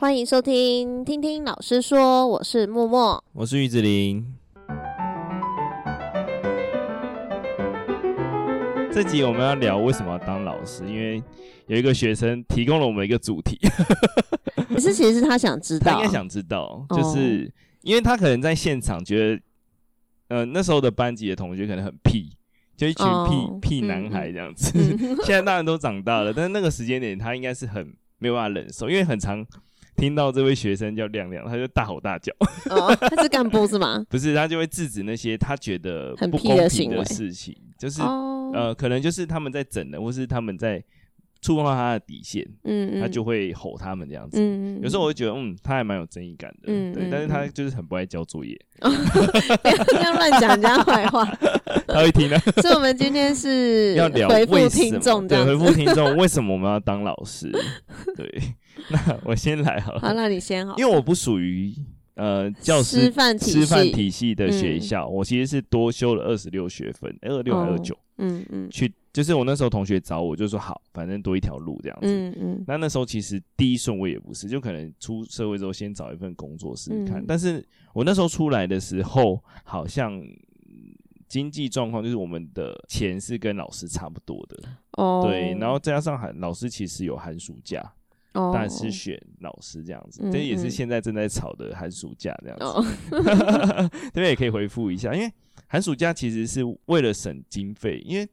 欢迎收听，听听老师说，我是默默，我是玉子琳。这集我们要聊为什么要当老师，因为有一个学生提供了我们一个主题。可是其实是他想知道，他应该想知道，就是、哦、因为他可能在现场觉得，呃，那时候的班级的同学可能很屁，就一群屁、哦、屁男孩这样子。嗯、现在大人都长大了，但是那个时间点他应该是很没有办法忍受，因为很常听到这位学生叫亮亮，他就大吼大叫。哦，他是干部是吗？不是，他就会制止那些他觉得不公平的事情，就是、哦、呃，可能就是他们在整人，或是他们在。触碰到他的底线，嗯，嗯，他就会吼他们这样子。嗯，有时候我会觉得，嗯，他还蛮有正义感的，嗯，对。但是他就是很不爱交作业，哦、不要这样乱讲人家坏话。他会听的。所以，我们今天是要聊回复听众，对，回复听众为什么我们要当老师？对，那我先来好了。好，那你先好。因为我不属于呃教师师范师范体系的学校，嗯、我其实是多修了二十六学分，二十六二九？嗯嗯，去。就是我那时候同学找我，就说好，反正多一条路这样子。嗯嗯。那那时候其实第一顺位也不是，就可能出社会之后先找一份工作试试看。嗯。但是我那时候出来的时候，好像经济状况就是我们的钱是跟老师差不多的。哦。对，然后再加上寒老师其实有寒暑假，哦。但是选老师这样子，这也是现在正在吵的寒暑假这样子。哦。这边也可以回复一下，因为寒暑假其实是为了省经费，因为。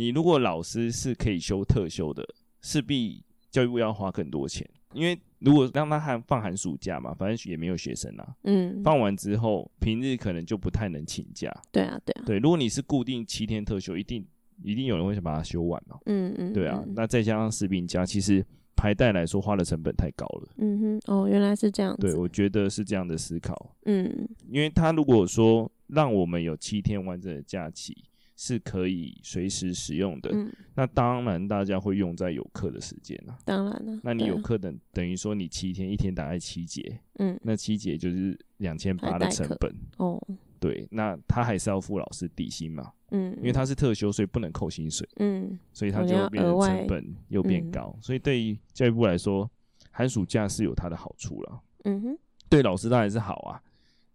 你如果老师是可以休特休的，势必教育部要花更多钱，因为如果让他寒放寒暑假嘛，反正也没有学生啊。嗯。放完之后，平日可能就不太能请假。对啊，对啊。对，如果你是固定七天特休，一定一定有人会想把它休完嘛。嗯嗯。对啊，那再加上士兵假，其实排代来说花的成本太高了。嗯哼，哦，原来是这样子。对，我觉得是这样的思考。嗯。因为他如果说让我们有七天完整的假期。是可以随时使用的，嗯，那当然大家会用在有课的时间啊。当然了，那你有课等等于说你七天一天打在七节，嗯，那七节就是两千八的成本哦。对，那他还是要付老师底薪嘛，嗯，因为他是特休，所以不能扣薪水，嗯，所以他就会变成成本又变高，嗯，所以对于教育部来说，寒暑假是有它的好处了，嗯哼，对老师当然是好啊，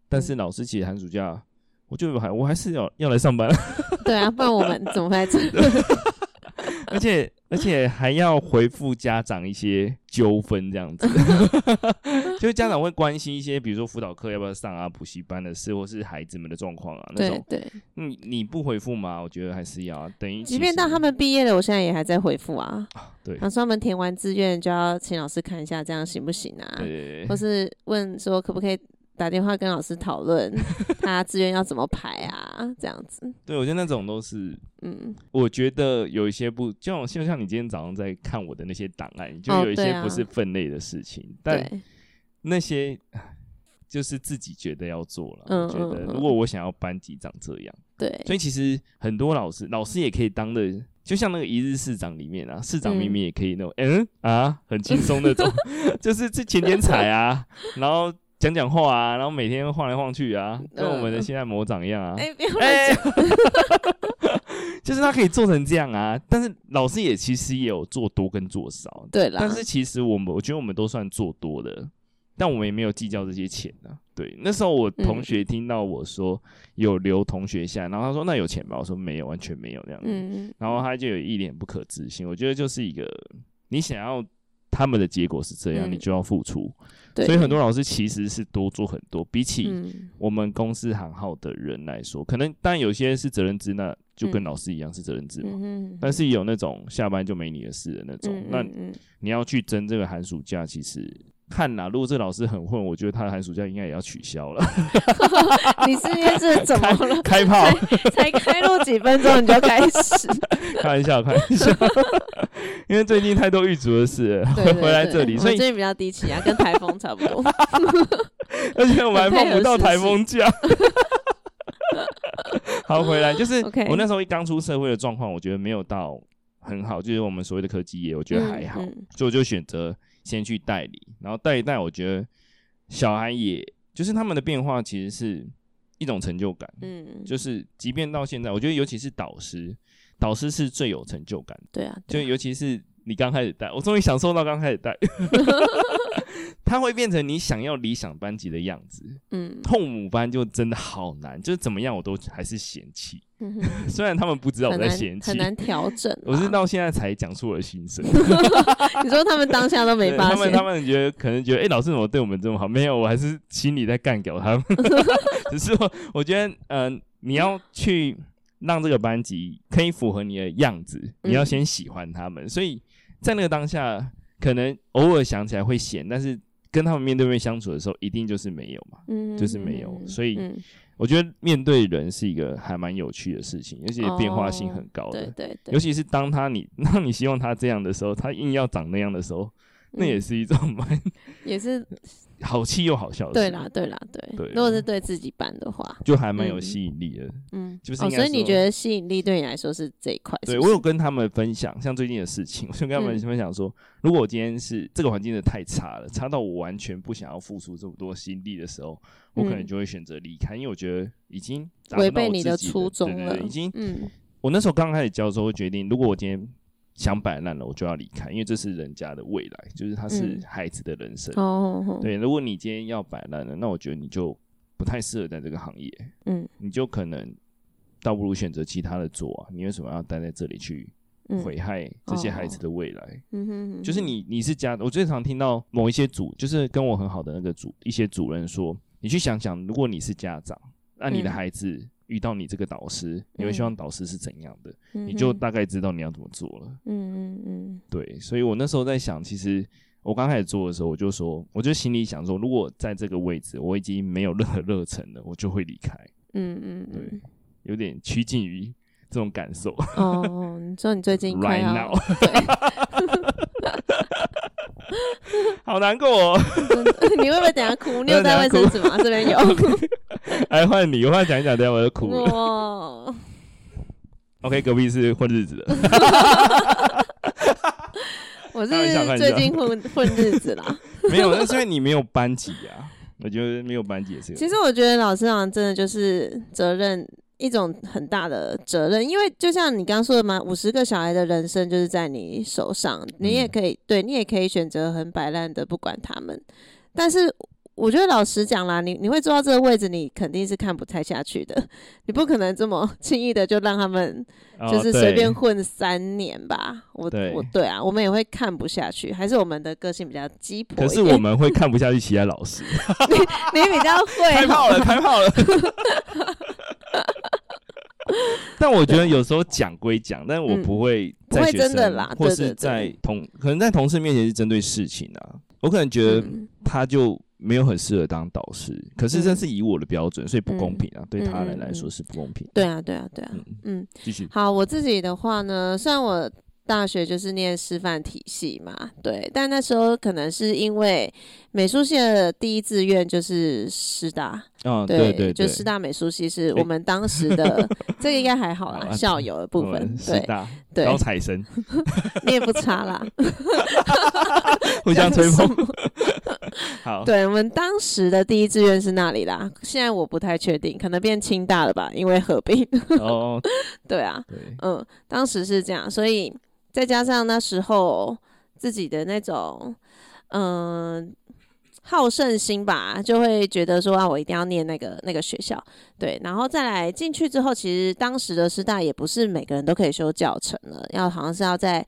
但是老师其实寒暑假。我就还我还是要要来上班，对啊，不然我们怎么来这？而且而且还要回复家长一些纠纷这样子，就是家长会关心一些，比如说辅导课要不要上啊，补习班的事，或是孩子们的状况啊那种。对对，你你不回复吗？我觉得还是要等于，即便到他们毕业了，我现在也还在回复啊。对，他说他们填完志愿就要请老师看一下，这样行不行啊？对，或是问说可不可以。打电话跟老师讨论 他志愿要怎么排啊，这样子。对，我觉得那种都是，嗯，我觉得有一些不，就像像你今天早上在看我的那些档案，就有一些不是分类的事情，哦啊、但那些就是自己觉得要做了。嗯，觉得如果我想要班级长这样，对，所以其实很多老师，老师也可以当的，就像那个一日市长里面啊，市长明明也可以那种，嗯，嗯啊，很轻松那种，就是这剪剪彩啊，然后。讲讲话啊，然后每天晃来晃去啊，跟我们的现在魔掌一样啊。哎、呃，别乱讲，就是他可以做成这样啊。但是老师也其实也有做多跟做少，对啦。但是其实我们，我觉得我们都算做多的，但我们也没有计较这些钱啊。对，那时候我同学听到我说有留同学下，然后他说那有钱吗？我说没有，完全没有这样子。嗯，然后他就有一脸不可置信。我觉得就是一个你想要。他们的结果是这样，嗯、你就要付出。所以很多老师其实是多做很多，比起我们公司行号的人来说，嗯、可能当然有些是责任制，那就跟老师一样是责任制嘛。嗯、但是有那种下班就没你的事的那种，嗯、那你要去争这个寒暑假，其实。看呐，如果这老师很混，我觉得他的寒暑假应该也要取消了。你是因为这怎么了？开，开炮才，才开录几分钟你就开始？开玩笑，开玩笑。因为最近太多狱卒的事回来这里，所以最近比较低气压，跟台风差不多。而且我们还放不到台风假。好，回来就是我那时候一刚出社会的状况，我觉得没有到很好，就是我们所谓的科技业，我觉得还好，嗯嗯、所以我就选择。先去代理，然后带一带，我觉得小孩也就是他们的变化，其实是一种成就感。嗯，就是即便到现在，我觉得尤其是导师，导师是最有成就感。对啊，对啊，就尤其是你刚开始带，我终于享受到刚开始带。它会变成你想要理想班级的样子。嗯，痛母班就真的好难，就是怎么样我都还是嫌弃。嗯、虽然他们不知道我在嫌弃，很难调整。我是到现在才讲出我的心声。你说他们当下都没发现？他们他们觉得可能觉得，哎、欸，老师怎么对我们这么好？没有，我还是心里在干掉他们。只是我我觉得，嗯、呃，你要去让这个班级可以符合你的样子，你要先喜欢他们。嗯、所以在那个当下，可能偶尔想起来会显，但是。跟他们面对面相处的时候，一定就是没有嘛，嗯、就是没有。所以我觉得面对人是一个还蛮有趣的事情，而且变化性很高的。哦、对对对，尤其是当他你 那你希望他这样的时候，他硬要长那样的时候，嗯、那也是一种蛮也是。好气又好笑的。对啦，对啦，对。对，如果是对自己办的话，就还蛮有吸引力的。嗯，就是、哦。所以你觉得吸引力对你来说是这一块？对，我有跟他们分享，像最近的事情，我就跟他们分享说，嗯、如果我今天是这个环境的太差了，差到我完全不想要付出这么多心力的时候，我可能就会选择离开，因为我觉得已经违背你的初衷了。已经，嗯，我那时候刚开始教的时候，会决定，如果我今天。想摆烂了，我就要离开，因为这是人家的未来，就是他是孩子的人生。嗯、对，如果你今天要摆烂了，那我觉得你就不太适合在这个行业。嗯，你就可能倒不如选择其他的做啊。你为什么要待在这里去毁害这些孩子的未来？嗯哼，就是你你是家，我最常听到某一些主，就是跟我很好的那个主一些主任说，你去想想，如果你是家长，那你的孩子。嗯遇到你这个导师，你会希望导师是怎样的？嗯、你就大概知道你要怎么做了。嗯嗯嗯，对。所以我那时候在想，其实我刚开始做的时候，我就说，我就心里想说，如果在这个位置我已经没有任何热忱了，我就会离开。嗯嗯，对，有点趋近于这种感受。哦，你说你最近 right now，好难过哦。你会不会等下哭？你有带卫生纸吗？这边有。来 换你，我换讲一讲，等下我就哭了。哇 OK，隔壁是混日子的。我是最近混混日子啦。没有，那是因为你没有班级啊。我觉得没有班级也是。其实我觉得老师好像真的就是责任，一种很大的责任。因为就像你刚刚说的嘛，五十个小孩的人生就是在你手上，你也可以，嗯、对你也可以选择很摆烂的不管他们，但是。我觉得老实讲啦，你你会坐到这个位置，你肯定是看不太下去的。你不可能这么轻易的就让他们就是随便混三年吧？哦、我对我对啊，我们也会看不下去。还是我们的个性比较鸡婆。可是我们会看不下去其他老师。你你比较会开炮了，开炮了。但我觉得有时候讲归讲，但我不会在学生、嗯、不会真的啦，或是在同可能在同事面前是针对事情啊。我可能觉得他就。没有很适合当导师，可是这是以我的标准，嗯、所以不公平啊！嗯、对他人来说是不公平。对啊，对啊，对啊。嗯，继续。好，我自己的话呢，虽然我大学就是念师范体系嘛，对，但那时候可能是因为美术系的第一志愿就是师大。哦，对对对，就师大美术系是我们当时的，欸、这个应该还好啦，校友的部分，对对，高材生，你也不差啦，互相吹捧。好，对，我们当时的第一志愿是那里啦，现在我不太确定，可能变清大了吧，因为合并。哦，对啊，对嗯，当时是这样，所以再加上那时候自己的那种，嗯。好胜心吧，就会觉得说啊，我一定要念那个那个学校，对，然后再来进去之后，其实当时的师大也不是每个人都可以修教程了，要好像是要在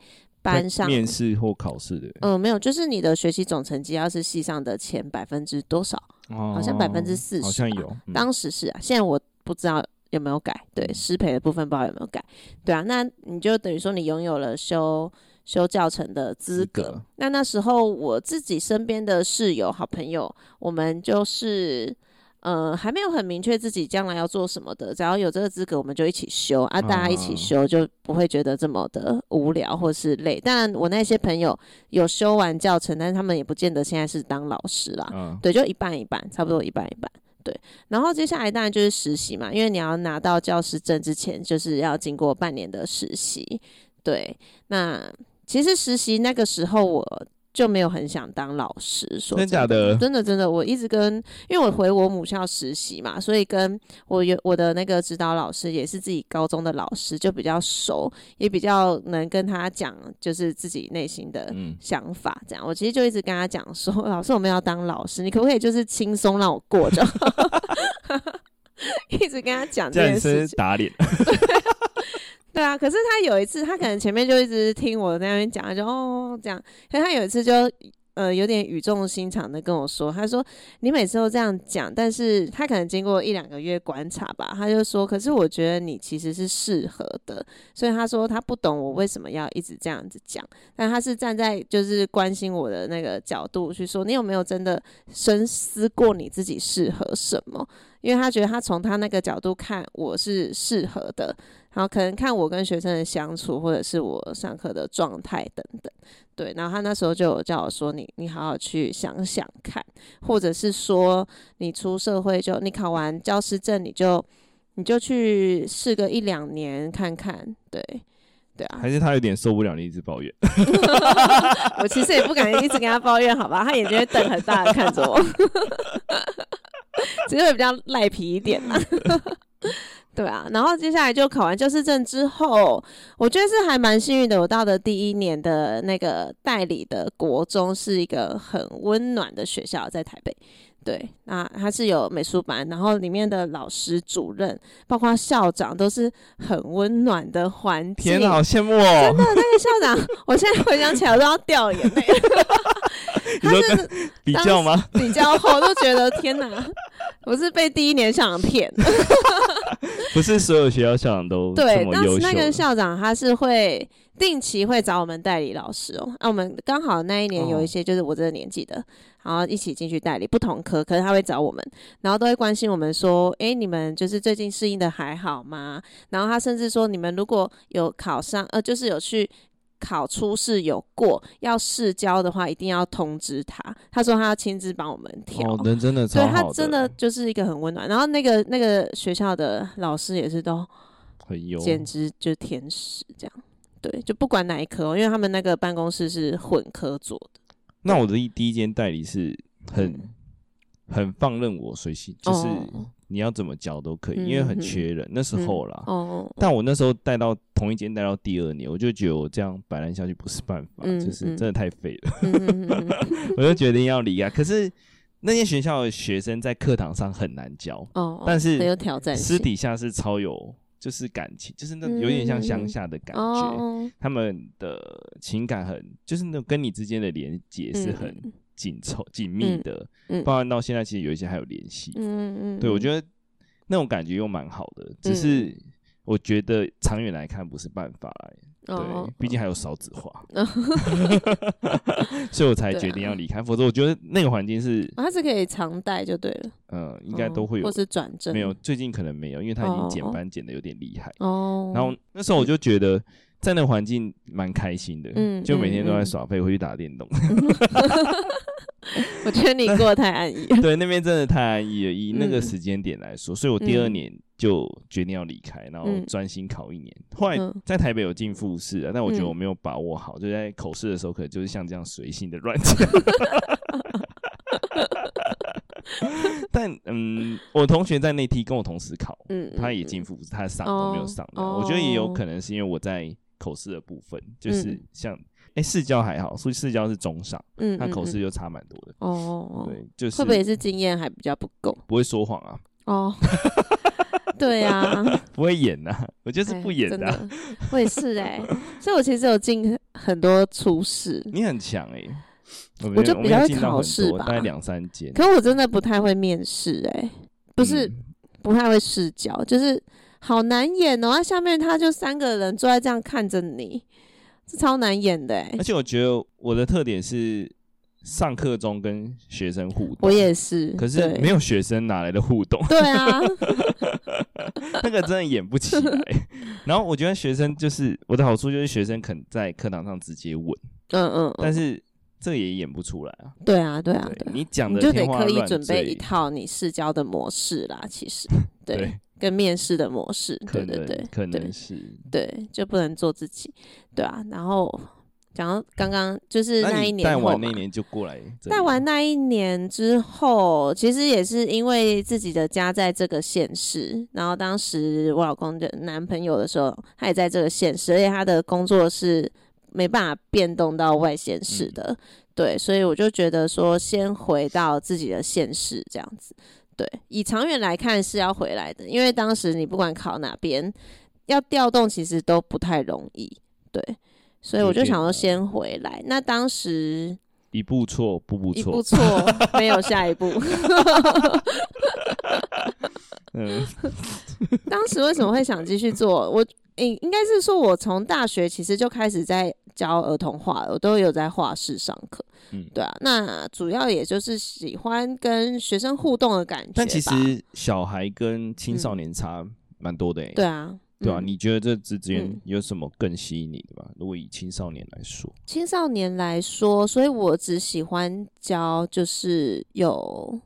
班上面试或考试的。嗯，没有，就是你的学习总成绩要是系上的前百分之多少，哦、好像百分之四十，好像有，嗯、当时是啊，现在我不知道有没有改，对，师培的部分不知道有没有改，对啊，那你就等于说你拥有了修。修教程的资格，格那那时候我自己身边的室友、好朋友，我们就是呃还没有很明确自己将来要做什么的，只要有这个资格，我们就一起修啊，大家一起修就不会觉得这么的无聊或是累。当然，我那些朋友有修完教程，但是他们也不见得现在是当老师啦，嗯、对，就一半一半，差不多一半一半，对。然后接下来当然就是实习嘛，因为你要拿到教师证之前，就是要经过半年的实习，对，那。其实实习那个时候，我就没有很想当老师，说真的假的？真的真的，我一直跟，因为我回我母校实习嘛，所以跟我有我的那个指导老师也是自己高中的老师，就比较熟，也比较能跟他讲，就是自己内心的想法。这样，嗯、我其实就一直跟他讲说，老师，我们要当老师，你可不可以就是轻松让我过就好？一直跟他讲这件事情，打脸。对啊，可是他有一次，他可能前面就一直听我在那边讲，就哦这样。可是他有一次就呃有点语重心长的跟我说，他说你每次都这样讲，但是他可能经过一两个月观察吧，他就说，可是我觉得你其实是适合的。所以他说他不懂我为什么要一直这样子讲，但他是站在就是关心我的那个角度去说，你有没有真的深思过你自己适合什么？因为他觉得他从他那个角度看我是适合的。然后可能看我跟学生的相处，或者是我上课的状态等等，对。然后他那时候就有叫我说你：“你你好好去想想看，或者是说你出社会就你考完教师证，你就你就去试个一两年看看。”对，对啊。还是他有点受不了你一直抱怨。我其实也不敢一直跟他抱怨，好吧？他眼睛会瞪很大的看着我，只会比较赖皮一点嘛。对啊，然后接下来就考完教师证之后，我觉得是还蛮幸运的。我到的第一年的那个代理的国中是一个很温暖的学校，在台北。对，那它是有美术班，然后里面的老师、主任，包括校长，都是很温暖的环境。天哪，好羡慕哦！真的，那个校长，我现在回想起来我都要掉眼泪。他是 比较吗？比较后都觉得天哪，我是被第一年校长骗。不是所有学校校长都。对，当时那个校长他是会定期会找我们代理老师哦。那、啊、我们刚好那一年有一些就是我这个年纪的，然后一起进去代理不同科，可是他会找我们，然后都会关心我们说，哎、欸，你们就是最近适应的还好吗？然后他甚至说，你们如果有考上，呃，就是有去。考初试有过，要试教的话，一定要通知他。他说他要亲自帮我们调。哦，人真的超好的。对，他真的就是一个很温暖。然后那个那个学校的老师也是都很有，简直就是天使这样。对，就不管哪一科，因为他们那个办公室是混科做的。那我的一第一间代理是很、嗯、很放任我随性，就是。哦你要怎么教都可以，因为很缺人。嗯、那时候啦，嗯、但我那时候带到同一间带到第二年，我就觉得我这样摆烂下去不是办法，嗯、就是真的太废了。嗯、我就决定要离开。可是那些学校的学生在课堂上很难教，哦、但是很有挑战，私底下是超有就是感情，就是那有点像乡下的感觉。嗯、他们的情感很，就是那跟你之间的连接是很。嗯紧凑紧密的，包含到现在，其实有一些还有联系。嗯嗯，对，我觉得那种感觉又蛮好的，只是我觉得长远来看不是办法来。对，毕、哦、竟还有少子化，哦、所以我才决定要离开。啊、否则我觉得那个环境是，它是可以常带就对了。嗯，应该都会有，或是转正。没有，最近可能没有，因为它已经减班减的有点厉害。哦，然后那时候我就觉得。在那环境蛮开心的，嗯，就每天都在耍废，回去打电动。我觉得你过得太安逸。对，那边真的太安逸了。以那个时间点来说，所以我第二年就决定要离开，然后专心考一年。后来在台北有进复试啊，但我觉得我没有把握好，就在口试的时候，可能就是像这样随性的乱讲。但嗯，我同学在内梯跟我同时考，嗯，他也进复试，他上都没有上。我觉得也有可能是因为我在。口试的部分就是像哎，试教还好，所以试教是中上，嗯，他口试就差蛮多的哦。对，就是会不会也是经验还比较不够？不会说谎啊？哦，对呀，不会演呐，我就是不演的。我也是哎，所以我其实有进很多初试。你很强哎，我就比较会考试吧，大概两三间。可是我真的不太会面试哎，不是不太会试教，就是。好难演哦！那下面他就三个人坐在这样看着你，是超难演的。而且我觉得我的特点是上课中跟学生互动，我也是。可是没有学生哪来的互动？对啊，那个真的演不起来。然后我觉得学生就是我的好处，就是学生肯在课堂上直接问，嗯嗯，但是这也演不出来啊。对啊，对啊，对，你讲的就得刻意准备一套你试教的模式啦。其实，对。跟面试的模式，对对对，可能是对，就不能做自己，对啊。然后讲到刚刚就是那一年带完那一年就过来，带完那一年之后，其实也是因为自己的家在这个县市，然后当时我老公的男朋友的时候，他也在这个县市，而且他的工作是没办法变动到外县市的，嗯、对，所以我就觉得说，先回到自己的县市这样子，对，以长远来看是要回来的，因为当时你不管考哪边，要调动其实都不太容易，对。所以我就想要先回来。那当时一步错，步步错，一步错，没有下一步。嗯，当时为什么会想继续做？我应应该是说，我从大学其实就开始在教儿童画，我都有在画室上课。嗯，对啊。那主要也就是喜欢跟学生互动的感觉。但其实小孩跟青少年差蛮多的。欸嗯。对啊。对啊，你觉得这之间有什么更吸引你的吧？嗯、如果以青少年来说，青少年来说，所以我只喜欢教就是有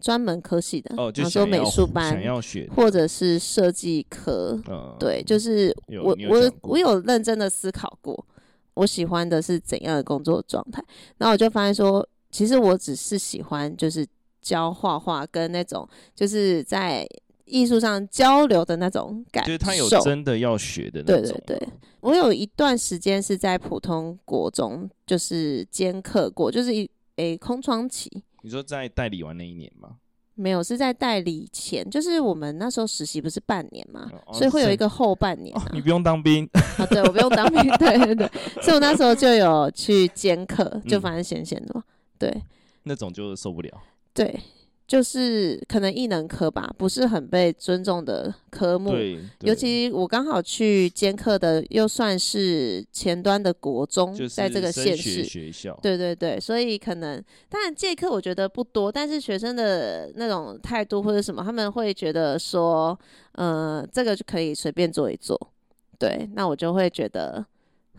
专门科系的，哦，就说美术班想要学，或者是设计科。嗯、对，就是我我我有认真的思考过，我喜欢的是怎样的工作状态。然后我就发现说，其实我只是喜欢就是教画画跟那种就是在。艺术上交流的那种感受，就是他有真的要学的那种。对对对，我有一段时间是在普通国中，就是兼课过，就是一诶、欸、空窗期。你说在代理完那一年吗？没有，是在代理前，就是我们那时候实习不是半年嘛，哦、所以会有一个后半年、啊哦。你不用当兵啊？对，我不用当兵。对对对，所以我那时候就有去兼课，就反正闲闲的嘛。嗯、对，那种就受不了。对。就是可能艺能科吧，不是很被尊重的科目。尤其我刚好去兼课的，又算是前端的国中，在这个县市学校。对对对，所以可能当然借课我觉得不多，但是学生的那种态度或者什么，他们会觉得说，呃，这个就可以随便做一做。对，那我就会觉得。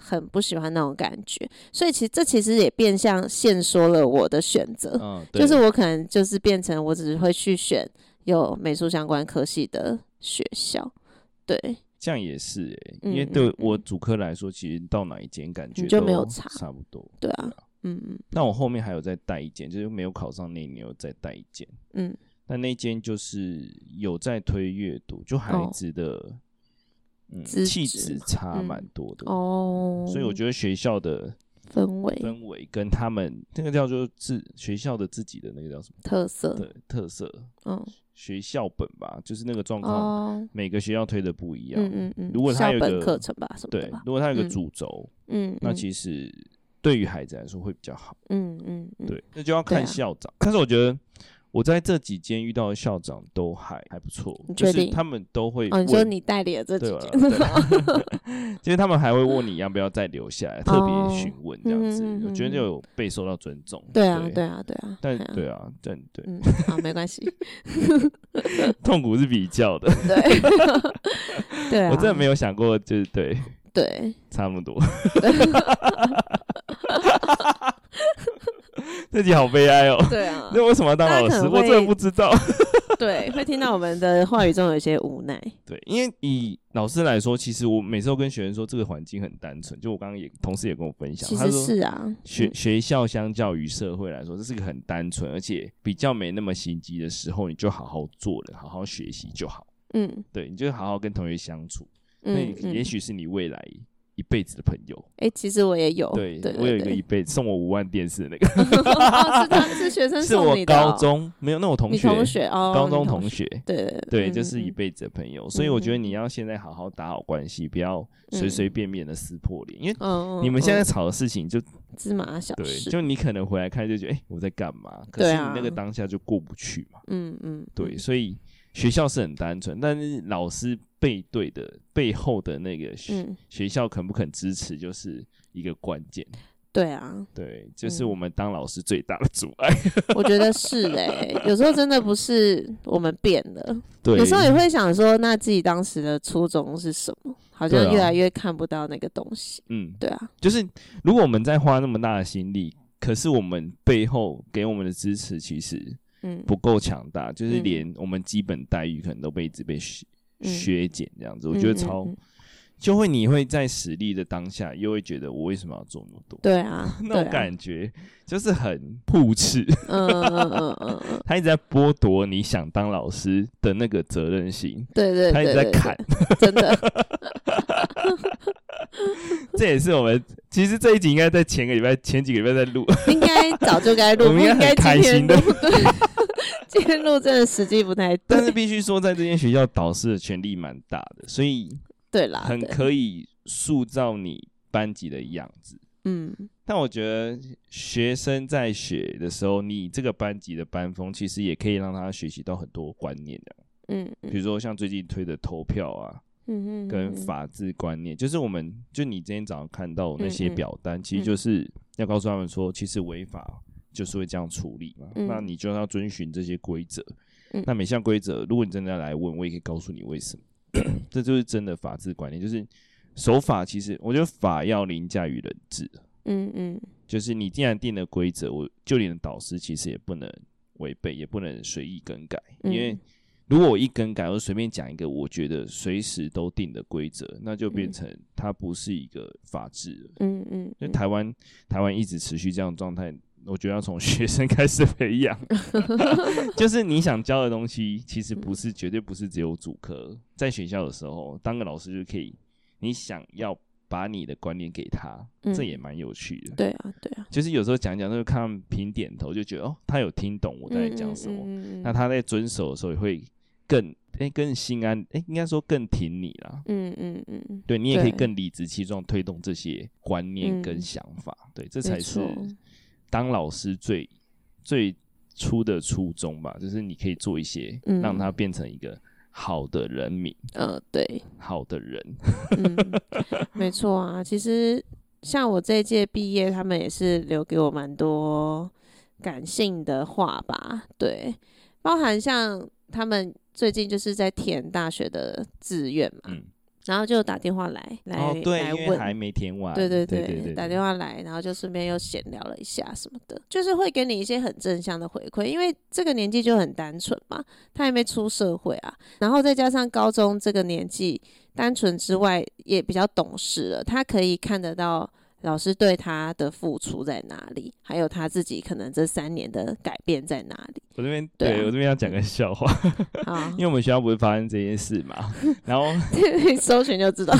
很不喜欢那种感觉，所以其实这其实也变相限缩了我的选择，哦、就是我可能就是变成我只会去选有美术相关科系的学校，对，这样也是哎、欸，因为对我主科来说，其实到哪一间感觉就没有差，差不多，对啊，嗯嗯。那我后面还有再带一间，就是没有考上那一年有再带一间，嗯，但那间就是有在推阅读，就孩子的、哦。嗯，气质差蛮多的、嗯、哦，所以我觉得学校的氛围氛围跟他们那个叫做自学校的自己的那个叫什么特色？对，特色，嗯，学校本吧，就是那个状况，哦、每个学校推的不一样。嗯嗯嗯。如果他有一个课程吧，什么对，如果他有个主轴，嗯，那其实对于孩子来说会比较好。嗯嗯嗯。对，那就要看校长，啊、但是我觉得。我在这几间遇到的校长都还还不错，就是他们都会问。哦，你说你代理了这几间，其实 他们还会问你要不要再留下来，特别询问这样子，我觉得就有被受到尊重。对啊，对啊，对啊。但对啊，但对。好，没关系。痛苦是比较的。对。对啊。我真的没有想过，就是对。对。差不多。自己好悲哀哦。对啊，那为什么要当老师？我真的不知道。对，会听到我们的话语中有一些无奈。对，因为以老师来说，其实我每次都跟学生说，这个环境很单纯。就我刚刚也同事也跟我分享，其实是啊，学学校相较于社会来说，这是个很单纯，而且比较没那么心机的时候，你就好好做了，好好学习就好。嗯，对，你就好好跟同学相处，嗯，也许是你未来。一辈子的朋友，哎、欸，其实我也有，对，我有一个一辈子送我五万电视的那个，哦、是他是学生送你的、哦，是我高中没有，那我同学，同学哦，高中同学，对对对，对，就是一辈子的朋友，嗯、所以我觉得你要现在好好打好关系，不要随随便便的撕破脸，嗯、因为你们现在吵的事情就芝麻小事，对，就你可能回来看就觉得，哎、欸，我在干嘛？可是你那个当下就过不去嘛，嗯嗯，对，所以学校是很单纯，但是老师。背对的背后的那个学、嗯、学校肯不肯支持，就是一个关键。对啊，对，就是我们当老师最大的阻碍。我觉得是哎、欸，有时候真的不是我们变了，对，有时候也会想说，那自己当时的初衷是什么？好像越来越看不到那个东西。嗯，对啊，就是如果我们在花那么大的心力，可是我们背后给我们的支持其实嗯不够强大，嗯、就是连我们基本待遇可能都被一直被。削削减这样子，我觉得超，就会你会在实力的当下，又会觉得我为什么要做那么多？对啊，那种感觉就是很互斥。嗯嗯嗯嗯，他一直在剥夺你想当老师的那个责任心。对对，他一直在砍，真的。这也是我们其实这一集应该在前个礼拜、前几个礼拜在录，应该早就该录，我们应该很开心的。今天录真的时机不太对，但是必须说，在这间学校导师的权力蛮大的，所以。对啦，很可以塑造你班级的样子。嗯，但我觉得学生在学的时候，你这个班级的班风，其实也可以让他学习到很多观念的。嗯，比如说像最近推的投票啊，嗯嗯，跟法治观念，就是我们就你今天早上看到那些表单，其实就是要告诉他们说，其实违法就是会这样处理嘛。那你就要遵循这些规则。那每项规则，如果你真的要来问，我也可以告诉你为什么。这就是真的法治观念，就是守法。其实我觉得法要凌驾于人治。嗯嗯，就是你既然定了规则，我就连导师其实也不能违背，也不能随意更改。因为如果我一更改，我随便讲一个我觉得随时都定的规则，那就变成它不是一个法治了。嗯嗯，就台湾台湾一直持续这样的状态。我觉得要从学生开始培养，就是你想教的东西，其实不是绝对不是只有主科。在学校的时候，当个老师就可以，你想要把你的观念给他，嗯、这也蛮有趣的。对啊，对啊，就是有时候讲讲，就看凭点头，就觉得哦，他有听懂我在讲什么。嗯嗯嗯、那他在遵守的时候，也会更哎、欸、更心安，哎、欸，应该说更挺你啦。嗯嗯嗯，对你也可以更理直气壮推动这些观念跟想法。嗯、对，这才是。当老师最最初的初衷吧，就是你可以做一些，让他变成一个好的人民。嗯、呃，对，好的人。嗯，没错啊。其实像我这一届毕业，他们也是留给我蛮多感性的话吧。对，包含像他们最近就是在填大学的志愿嘛。嗯然后就打电话来来、哦、对来问，还没填完。对对对，对对对，打电话来，然后就顺便又闲聊了一下什么的，就是会给你一些很正向的回馈，因为这个年纪就很单纯嘛，他还没出社会啊，然后再加上高中这个年纪，单纯之外也比较懂事了，他可以看得到。老师对他的付出在哪里？还有他自己可能这三年的改变在哪里？我这边对，我这边要讲个笑话，好因为我们学校不是发生这件事嘛，然后 搜寻就知道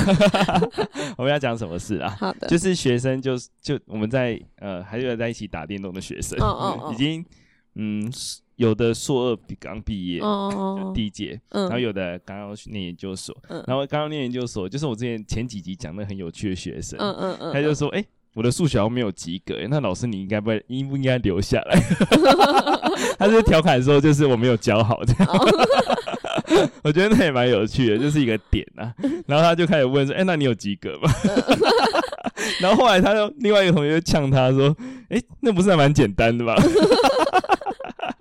我们要讲什么事啊？好的，就是学生就是就我们在呃还有在一起打电动的学生，哦哦哦已经嗯。有的硕二刚毕业，哦，第一届，嗯，然后有的刚要念研究所，嗯，然后刚刚念研究所，就是我之前前几集讲的很有趣的学生，嗯嗯嗯，他就说，哎，我的数学没有及格，那老师你应该不应不应该留下来？他是调侃说，就是我没有教好这样，我觉得那也蛮有趣的，就是一个点啊。然后他就开始问说，哎，那你有及格吗？然后后来他又另外一个同学就呛他说，哎，那不是还蛮简单的吗？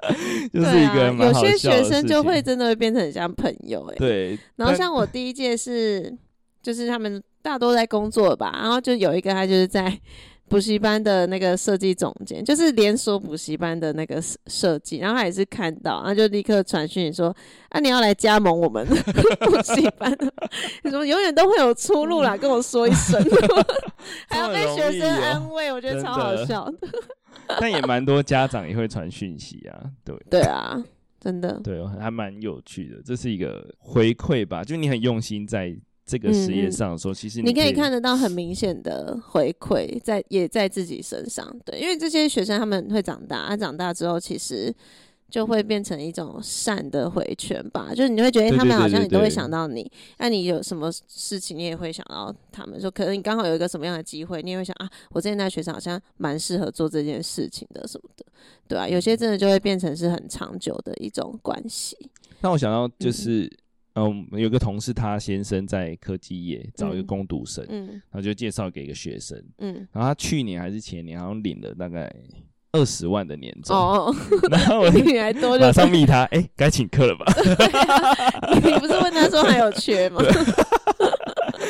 就是一个。有些学生就会真的会变成很像朋友哎。对。然后像我第一届是，就是他们大多在工作吧，然后就有一个他就是在补习班的那个设计总监，就是连锁补习班的那个设计，然后他也是看到，然后就立刻传讯说：“啊，你要来加盟我们 补习班？你说永远都会有出路啦，跟我说一声。”还要被学生安慰，我觉得超好笑的。但也蛮多家长也会传讯息啊，对对啊，真的对，还蛮有趣的，这是一个回馈吧，就你很用心在这个实验上说，其实你可，以看得到很明显的回馈在也在自己身上，对，因为这些学生他们会长大，他长大之后其实。就会变成一种善的回圈吧，就是你会觉得他们好像你都会想到你，那你有什么事情你也会想到他们，说可能你刚好有一个什么样的机会，你也会想啊，我之前那学生好像蛮适合做这件事情的什么的，对啊，有些真的就会变成是很长久的一种关系。那我想到就是，嗯，嗯，有个同事他先生在科技业找一个攻读生，嗯，然后就介绍给一个学生，嗯，然后他去年还是前年好像领了大概。二十万的年终，哦、然后我 马上密他，哎、欸，该请客了吧？你不是问他说还有缺吗？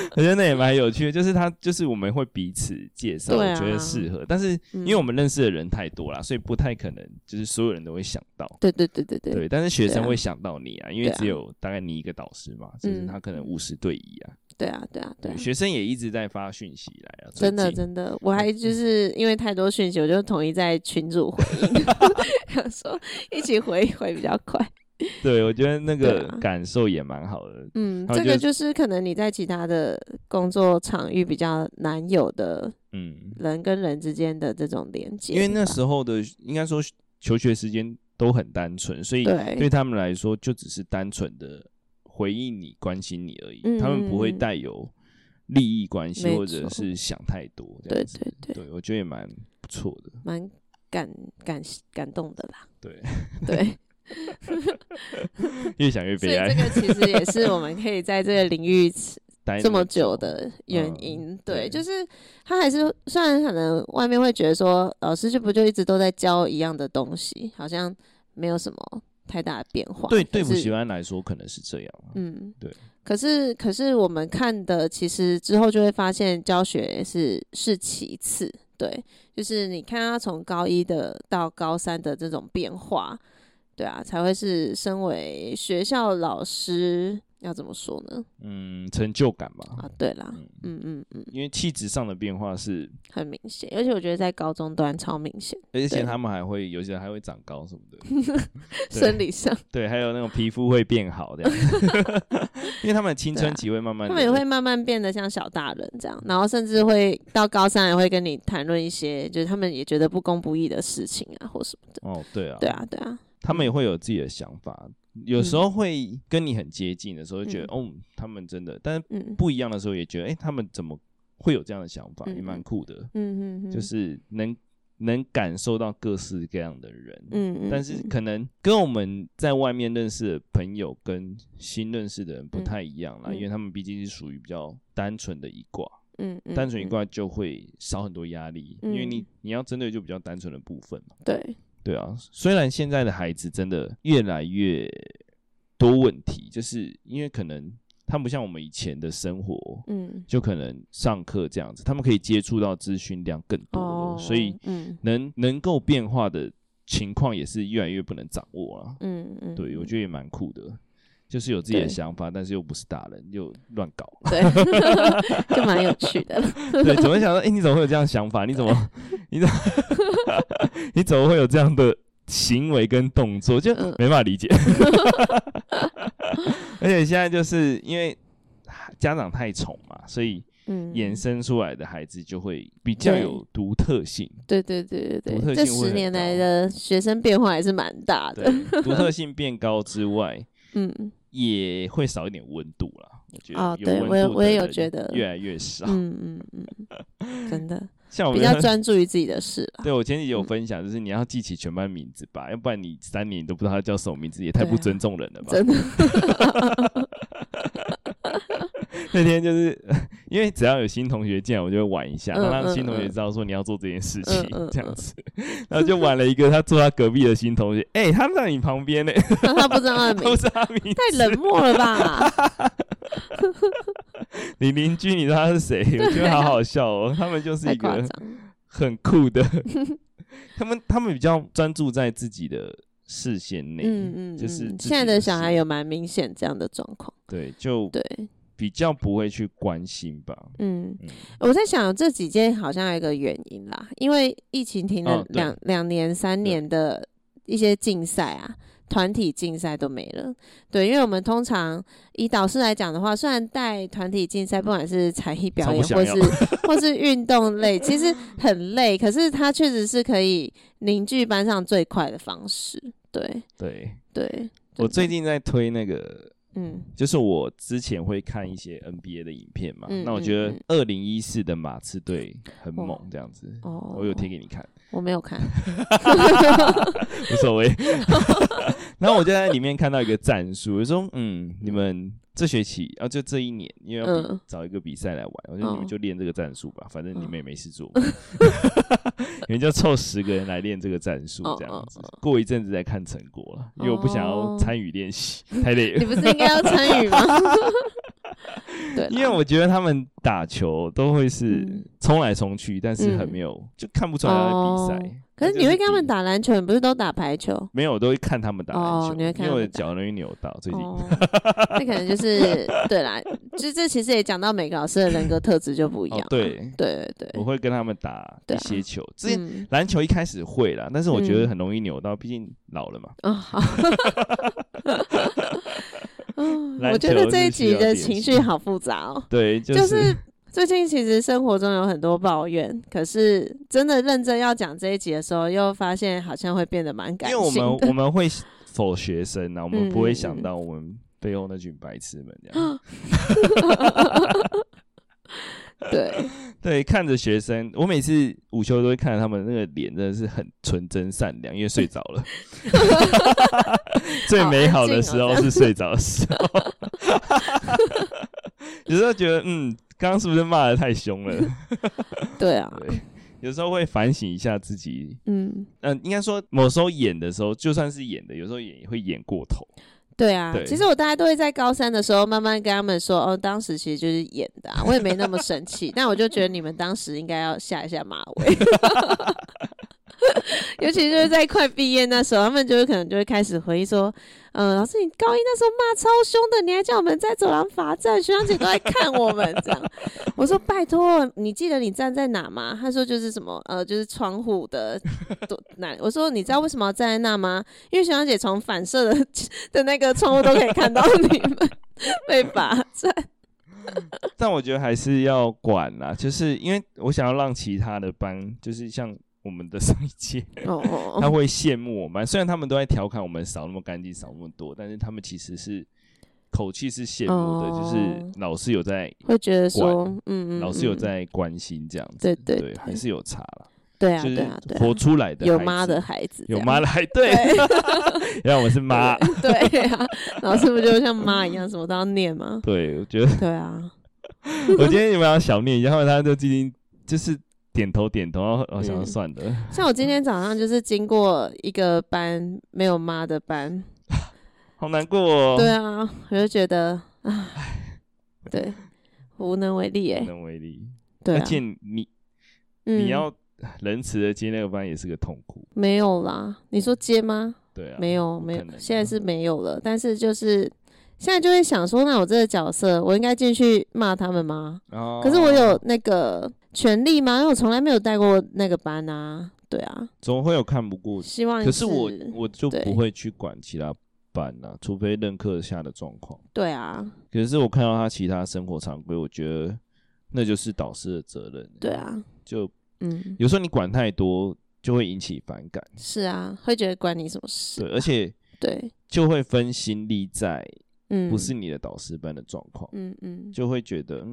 我觉得那也蛮有趣的，就是他就是我们会彼此介绍，啊、觉得适合，但是因为我们认识的人太多了，所以不太可能就是所有人都会想到。对对对对对。对，但是学生会想到你啊，啊因为只有大概你一个导师嘛，就是他可能五十对一啊。对啊，对啊，对。学生也一直在发讯息来啊，真的，真的，我还就是因为太多讯息，我就统一在群组回应，说一起回一回比较快。对，我觉得那个感受也蛮好的。嗯，这个就是可能你在其他的工作场域比较难有的，嗯，人跟人之间的这种连接。因为那时候的应该说求学时间都很单纯，所以对他们来说就只是单纯的。回应你、关心你而已，嗯、他们不会带有利益关系，或者是想太多。对对对，对，我觉得也蛮不错的，蛮感感感动的啦。对对，越想越悲哀。这个其实也是我们可以在这个领域 待这么久的原因。嗯、对，对，就是他还是虽然可能外面会觉得说，老师就不就一直都在教一样的东西，好像没有什么。太大的变化，对对，补习班来说可能是这样。嗯，对。可是可是我们看的，其实之后就会发现，教学是是其次。对，就是你看他从高一的到高三的这种变化，对啊，才会是身为学校老师。要怎么说呢？嗯，成就感吧。啊，对啦，嗯嗯嗯，因为气质上的变化是很明显，而且我觉得在高中端超明显，而且他们还会有些人还会长高什么的，生理上 对，还有那种皮肤会变好这样，因为他们青春期会慢慢，他们也会慢慢变得像小大人这样，然后甚至会到高三也会跟你谈论一些，就是他们也觉得不公不义的事情啊，或什么的。哦，对啊，对啊，对啊，他们也会有自己的想法。有时候会跟你很接近的时候，就觉得、嗯、哦，他们真的，但是不一样的时候，也觉得哎、欸，他们怎么会有这样的想法，嗯、也蛮酷的。嗯嗯，就是能能感受到各式各样的人。嗯嗯，但是可能跟我们在外面认识的朋友跟新认识的人不太一样啦，嗯、因为他们毕竟是属于比较单纯的一卦。嗯，单纯一卦就会少很多压力，嗯、因为你你要针对就比较单纯的部分嘛。对。对啊，虽然现在的孩子真的越来越多问题，就是因为可能他们不像我们以前的生活，嗯，就可能上课这样子，他们可以接触到资讯量更多所以能能够变化的情况也是越来越不能掌握了。嗯嗯，对，我觉得也蛮酷的。就是有自己的想法，但是又不是大人，又乱搞，对，就蛮有趣的。对，怎么想到？哎、欸，你怎么会有这样想法？你怎么，你怎么，你怎么会有这样的行为跟动作？就没办法理解。嗯、而且现在就是因为家长太宠嘛，所以衍生出来的孩子就会比较有独特性。对对对对对，这十年来的学生变化还是蛮大的。独特性变高之外，嗯。也会少一点温度啦，我觉得。哦，对，我也我也有觉得越来越少。嗯嗯嗯，真的，像我们比较专注于自己的事。对，我前几集有分享，就是你要记起全班名字吧，要不然你三年都不知道他叫什么名字，也太不尊重人了吧？真的。那天就是 因为只要有新同学进来，我就会玩一下，让新同学知道说你要做这件事情，这样子，然后就玩了一个他坐他隔壁的新同学，哎，他在你旁边呢，他不知道他名，不知道名，太冷漠了吧？你邻居，你知道他是谁？我觉得好好笑哦，他们就是一个很酷的，他们他们比较专注在自己的视线内，嗯嗯，就是现在的小孩有蛮明显这样的状况，对，就对。比较不会去关心吧。嗯，嗯，我在想这几件好像有一个原因啦，因为疫情停了两两、哦、年、三年的一些竞赛啊，团体竞赛都没了。对，因为我们通常以导师来讲的话，虽然带团体竞赛，不管是才艺表演或是或是运动类，其实很累，可是它确实是可以凝聚班上最快的方式。对对对，对我最近在推那个。嗯，就是我之前会看一些 NBA 的影片嘛，嗯、那我觉得二零一四的马刺队很猛，这样子，哦、我有贴给你看，我没有看，无所谓。然后我就在里面看到一个战术，我说，嗯，你们。这学期啊，就这一年，因为要比找一个比赛来玩，我觉得你们就练这个战术吧，反正你们也没事做，你们就凑十个人来练这个战术，这样子，过一阵子再看成果了，因为我不想要参与练习，太累了。你不是应该要参与吗？对，因为我觉得他们打球都会是冲来冲去，但是很没有，就看不出来比赛。可是你会跟他们打篮球，你不是都打排球？没有，我都会看他们打篮球。你会看，因为我的脚容易扭到，最近。那可能就是对啦，就这其实也讲到每个老师的人格特质就不一样。对对对，我会跟他们打一些球。之前篮球一开始会啦，但是我觉得很容易扭到，毕竟老了嘛。啊好。我觉得这一集的情绪好复杂哦。对，就是。最近其实生活中有很多抱怨，可是真的认真要讲这一集的时候，又发现好像会变得蛮感性。因为我们我们会否学生啊，我们不会想到我们背后那群白痴们这样。对 对，看着学生，我每次午休都会看着他们那个脸，真的是很纯真善良，因为睡着了。最美好的时候是睡着的时候。有时候觉得，嗯。刚刚是不是骂的太凶了？对啊对，有时候会反省一下自己。嗯嗯、呃，应该说，某时候演的时候，就算是演的，有时候也会演过头。对啊，对其实我大家都会在高三的时候慢慢跟他们说，哦，当时其实就是演的、啊，我也没那么生气，但我就觉得你们当时应该要下一下马威。尤其就是在快毕业那时候，他们就会可能就会开始回忆说：“嗯，老师，你高一那时候骂超凶的，你还叫我们在走廊罚站，学长姐都在看我们这样。”我说：“拜托，你记得你站在哪吗？”他说：“就是什么呃，就是窗户的哪。”我说：“你知道为什么要站在那吗？因为学长姐从反射的 的那个窗户都可以看到你们被罚站。”但我觉得还是要管啦，就是因为我想要让其他的班，就是像。我们的上一届，他会羡慕我们。虽然他们都在调侃我们扫那么干净，扫那么多，但是他们其实是口气是羡慕的，就是老师有在会觉得说，嗯老师有在关心这样子，对对，还是有差了。对啊，对啊，活出来的有妈的孩子，有妈的孩子，对，因为 我们是妈，对啊，老师不就像妈一样，什么都要念吗？对，我觉得，对啊，我今天你们要想念，然后他就今天就是。点头点头，我想要算的。像我今天早上就是经过一个班没有妈的班，好难过哦。对啊，我就觉得啊，对，无能为力哎，无能为力。对，而且你你要仁慈的接那个班也是个痛苦。没有啦，你说接吗？对啊，没有没有，现在是没有了。但是就是现在就会想说，那我这个角色，我应该进去骂他们吗？可是我有那个。权力吗？因为我从来没有带过那个班啊，对啊，总会有看不过。希望可是我我就不会去管其他班啊，除非任课下的状况。对啊。可是我看到他其他生活常规，我觉得那就是导师的责任。对啊。就嗯，有时候你管太多，就会引起反感。是啊，会觉得关你什么事？对，而且对，就会分心力在嗯，不是你的导师班的状况。嗯嗯，就会觉得。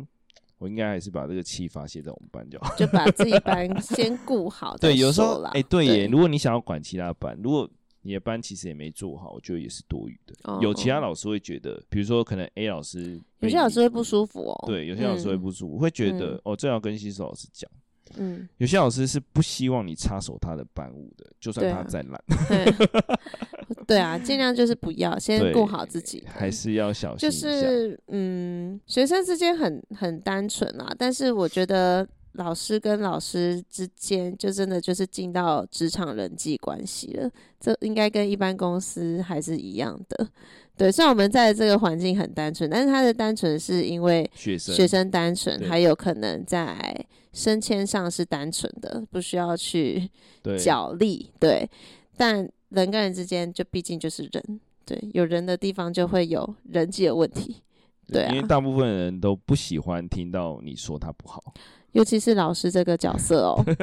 我应该还是把这个气发泄在我们班就好，就把自己班先顾好。对，有时候哎、欸，对耶。对如果你想要管其他班，如果你的班其实也没做好，我觉得也是多余的。哦、有其他老师会觉得，比如说可能 A 老师，有些老师会不舒服哦。对，有些老师会不舒服，嗯、会觉得、嗯、哦，这要跟新手老师讲。嗯，有些老师是不希望你插手他的班务的，就算他再懒。对。啊，尽量就是不要，先顾好自己，还是要小心。就是嗯，学生之间很很单纯啊，但是我觉得老师跟老师之间，就真的就是进到职场人际关系了。这应该跟一般公司还是一样的。对，虽然我们在这个环境很单纯，但是他的单纯是因为学生学生单纯，还有可能在升迁上是单纯的，不需要去角力。对，对，但。人跟人之间，就毕竟就是人，对，有人的地方就会有人际的问题，对啊，因为大部分人都不喜欢听到你说他不好，尤其是老师这个角色哦。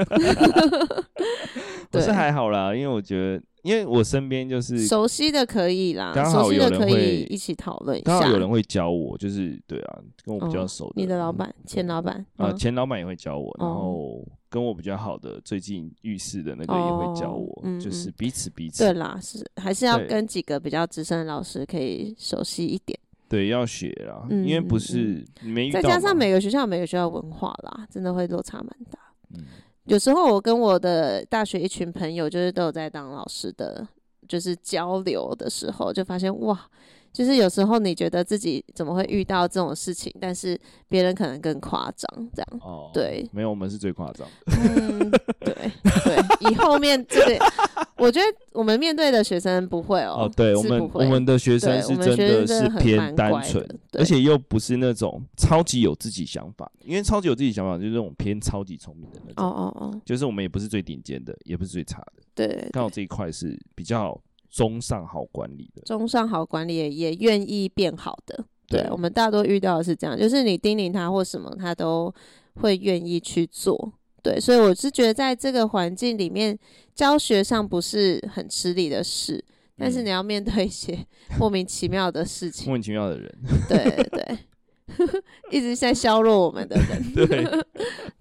不是还好啦，因为我觉得，因为我身边就是熟悉的可以啦，刚好有人可以一起讨论一下，刚好有人会教我，就是对啊，跟我比较熟的，你的老板、前老板啊，前老板也会教我，然后。跟我比较好的，最近遇事的那个也会教我，就是彼此彼此。对啦，是还是要跟几个比较资深的老师可以熟悉一点。对，要学啦，嗯、因为不是没遇到。再加上每个学校每个学校文化啦，真的会落差蛮大。嗯，有时候我跟我的大学一群朋友，就是都有在当老师的，就是交流的时候，就发现哇，就是有时候你觉得自己怎么会遇到这种事情，但是别人可能更夸张，这样。哦，对，没有，我们是最夸张。嗯，对对，以后面这个，我觉得我们面对的学生不会哦。哦，对，我们我们的学生是真的是偏单纯，而且又不是那种超级有自己想法，因为超级有自己想法就是那种偏超级聪明的那种。哦哦哦，就是我们也不是最顶尖的，也不是最差的。对，刚好这一块是比较。中上好管理的，中上好管理也愿意变好的，对，对。我们大多遇到的是这样，就是你叮咛他或什么，他都会愿意去做，对，所以我是觉得在这个环境里面，教学上不是很吃力的事，但是你要面对一些莫名其妙的事情，莫名其妙的人，对对对。一直在削弱我们的人，对，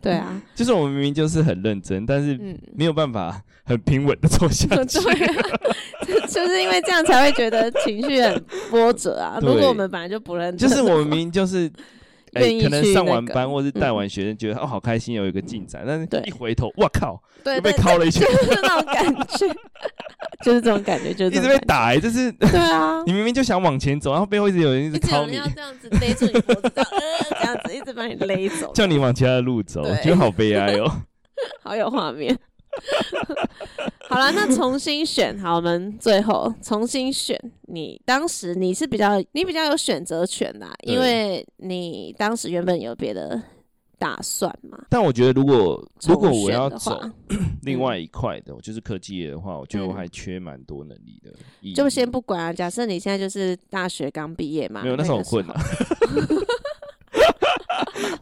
对啊，就是我们明明就是很认真，但是没有办法很平稳的做下去，对啊，就是因为这样才会觉得情绪很波折啊。如果我们本来就不认真，就是我们明明就是。哎、欸，可能上完班或是带完学生，觉得、嗯、哦好开心，有一个进展，但是一回头，哇靠，又被敲了一拳，就是那种感觉，就是这种感觉，就是一直被打、欸，就是。对啊，你明明就想往前走，然后背后一直有人一直敲你，要这样子勒住你脖子，呃，这样子一直把你勒走，叫你往其他的路走，觉得好悲哀哦，好有画面。好了，那重新选。好，我们最后重新选。你当时你是比较，你比较有选择权啦，因为你当时原本有别的打算嘛。但我觉得，如果如果我要走 另外一块的，就是科技业的话，我觉得我还缺蛮多能力的。就先不管啊，假设你现在就是大学刚毕业嘛，没有，那时候我混了。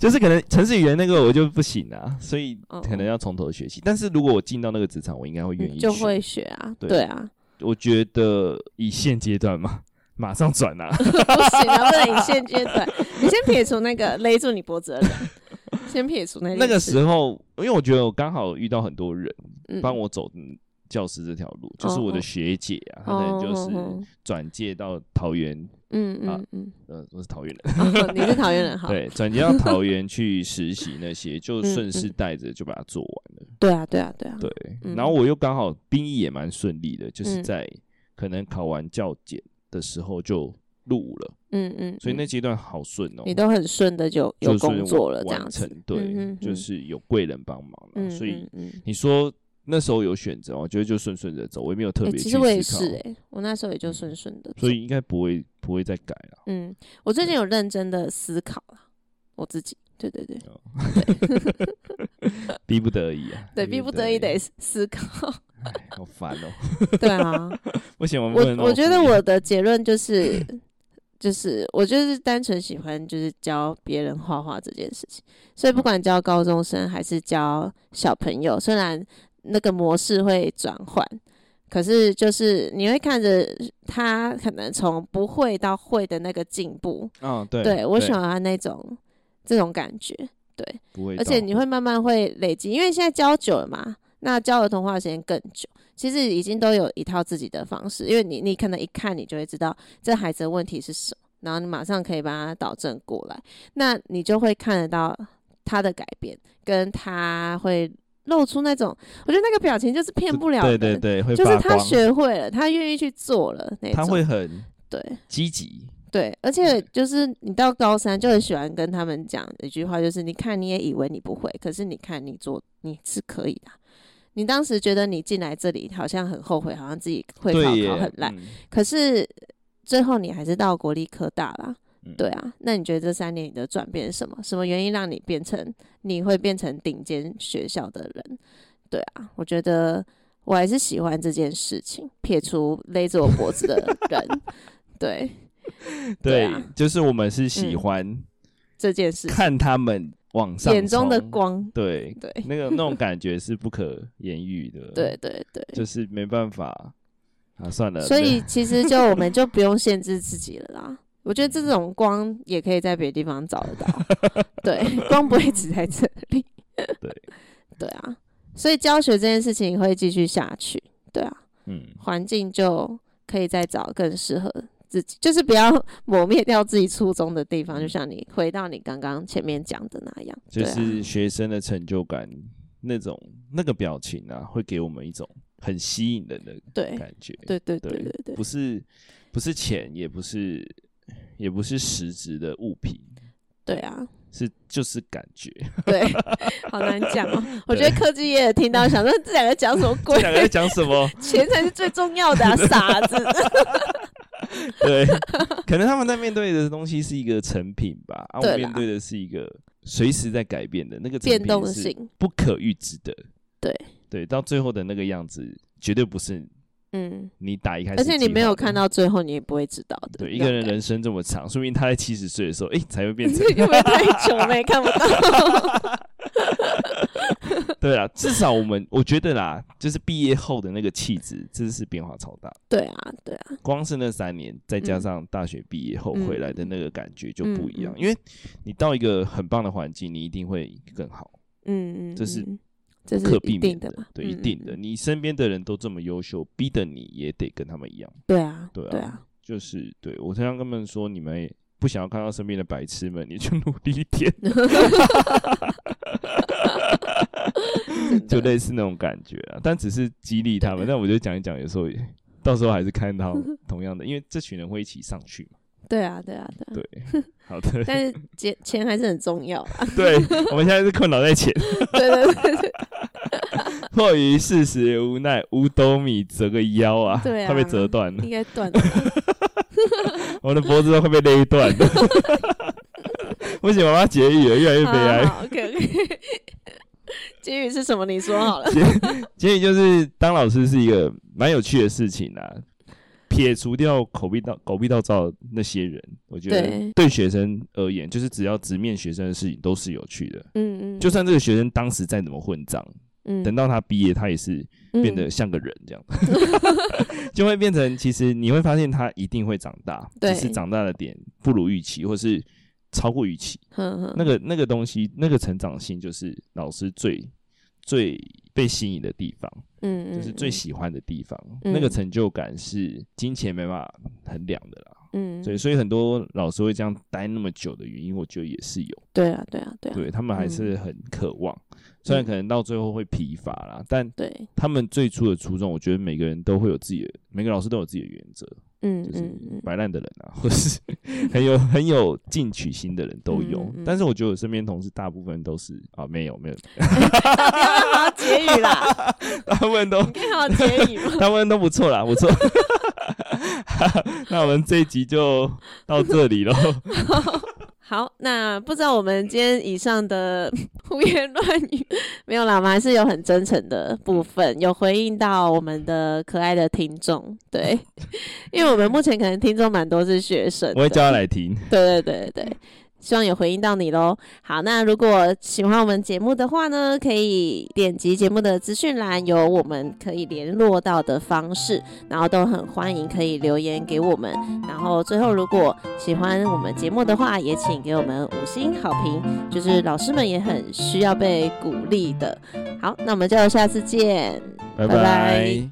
就是可能程式语言那个我就不行啊，所以可能要从头学习。但是如果我进到那个职场，我应该会愿意就会学啊。对啊，我觉得以现阶段嘛，马上转啊，不行啊，不能以现阶段。你先撇除那个 勒住你脖子的人，先撇除那那个时候，因为我觉得我刚好遇到很多人帮我走。教师这条路，就是我的学姐啊，她可能就是转介到桃园，嗯嗯嗯，呃，我是桃园人，你是桃园人，好，对，转接到桃园去实习那些，就顺势带着就把它做完了。对啊，对啊，对啊，对。然后我又刚好兵役也蛮顺利的，就是在可能考完教检的时候就入伍了，嗯嗯，所以那阶段好顺哦，你都很顺的就有工作了，这样子，对，就是有贵人帮忙了，所以你说。那时候有选择，我觉得就顺顺的走，我也没有特别、欸。其实我也是哎、欸，我那时候也就顺顺的，所以应该不会不会再改了。嗯，我最近有认真的思考了，我自己，对对对，逼不得已啊，对，逼不得已得思考，好烦哦。对啊，为什么我我觉得我的结论就是，就是我就是单纯喜欢就是教别人画画这件事情，所以不管教高中生还是教小朋友，虽然。那个模式会转换，可是就是你会看着他可能从不会到会的那个进步。哦，对，对我喜欢那种这种感觉，对，不会，而且你会慢慢会累积，因为现在教久了嘛，那教儿童画的时间更久，其实已经都有一套自己的方式，因为你你可能一看你就会知道这孩子的问题是什么，然后你马上可以把它导正过来，那你就会看得到他的改变，跟他会。露出那种，我觉得那个表情就是骗不了的，对对对，就是他学会了，他愿意去做了那种，他会很对。积极，对，而且就是你到高三就很喜欢跟他们讲一句话，就是你看你也以为你不会，可是你看你做你是可以的。你当时觉得你进来这里好像很后悔，好像自己会考考很烂，嗯、可是最后你还是到国立科大啦。对啊，那你觉得这三年你的转变是什么？什么原因让你变成你会变成顶尖学校的人？对啊，我觉得我还是喜欢这件事情，撇除勒着我脖子的 人，对，对，就是我们是喜欢这件事，看他们往上眼中的光，对对，那个那种感觉是不可言喻的，对对对，就是没办法啊，算了，所以其实就我们就不用限制自己了啦。我觉得这种光也可以在别的地方找得到，对，光不会只在这里，对，对啊，所以教学这件事情会继续下去，对啊，嗯，环境就可以再找更适合自己，就是不要抹灭掉自己初衷的地方，就像你回到你刚刚前面讲的那样，就是学生的成就感那种那个表情啊，会给我们一种很吸引人的感觉，对对对对对，不是。不是钱，也不是，也不是实质的物品。对啊。是就是感觉，对，好难讲哦。我觉得科技业听到想说这两个讲什么鬼？这两个在讲什么？钱才是最重要的啊，傻子。对，可能他们在面对的东西是一个成品吧，啊，我面对的是一个随时在改变的那个变动性，不可预知的。对对，到最后的那个样子，绝对不是。嗯，你打一开始，而且你没有看到最后，你也不会知道的。对，一个人人生这么长，说明他在七十岁的时候，哎、欸，才会变成。因为太久没看不到。对啊，至少我们我觉得啦，就是毕业后的那个气质，真是变化超大。对啊，对啊。光是那三年，再加上大学毕业后回来的那个感觉就不一样，因为你到一个很棒的环境，你一定会更好。嗯嗯，这是。这是可避免的嘛？对，一定的。你身边的人都这么优秀，逼得你也得跟他们一样。对啊，对啊，就是对。我常常跟他们说，你们不想要看到身边的白痴们，你就努力一点。就类似那种感觉啊，但只是激励他们。但我觉得讲一讲，有时候到时候还是看到同样的，因为这群人会一起上去嘛。对啊，对啊，对。对，好的。但是钱钱还是很重要啊。对，我们现在是困扰在钱。对对对对。迫于事实无奈，五斗米折个腰啊！对啊，快被折断了，应该断了。我的脖子都快被勒断了。不行，我要结语了，越来越悲哀。OK OK。结语是什么？你说好了。结结语就是当老师是一个蛮有趣的事情啊。撇除掉狗屁道狗屁道造那些人，我觉得对。学生而言，就是只要直面学生的事情都是有趣的。嗯嗯，就算这个学生当时再怎么混账，嗯，等到他毕业，他也是变得像个人这样，嗯、就会变成其实你会发现他一定会长大，只是长大的点不如预期，或是超过预期。呵呵。那个那个东西，那个成长性，就是老师最最被吸引的地方。嗯，就是最喜欢的地方，嗯、那个成就感是金钱没办法衡量的啦。嗯，所以所以很多老师会这样待那么久的原因，我觉得也是有。对啊，对啊，对啊。对，他们还是很渴望，嗯、虽然可能到最后会疲乏啦，但对他们最初的初衷，我觉得每个人都会有自己的，每个老师都有自己的原则。嗯，就是摆烂的人啊，或是很有很有进取心的人都有，嗯嗯、但是我觉得我身边同事大部分都是啊，没有没有。好好结语啦，大部分都。你好结语？大部分都不错啦，不错。那我们这一集就到这里喽。好，那不知道我们今天以上的 胡言乱语没有啦，我们还是有很真诚的部分，有回应到我们的可爱的听众，对，因为我们目前可能听众蛮多是学生，我会叫他来听，对对对对。希望有回应到你喽。好，那如果喜欢我们节目的话呢，可以点击节目的资讯栏，有我们可以联络到的方式，然后都很欢迎可以留言给我们。然后最后，如果喜欢我们节目的话，也请给我们五星好评，就是老师们也很需要被鼓励的。好，那我们就下次见，拜拜。拜拜。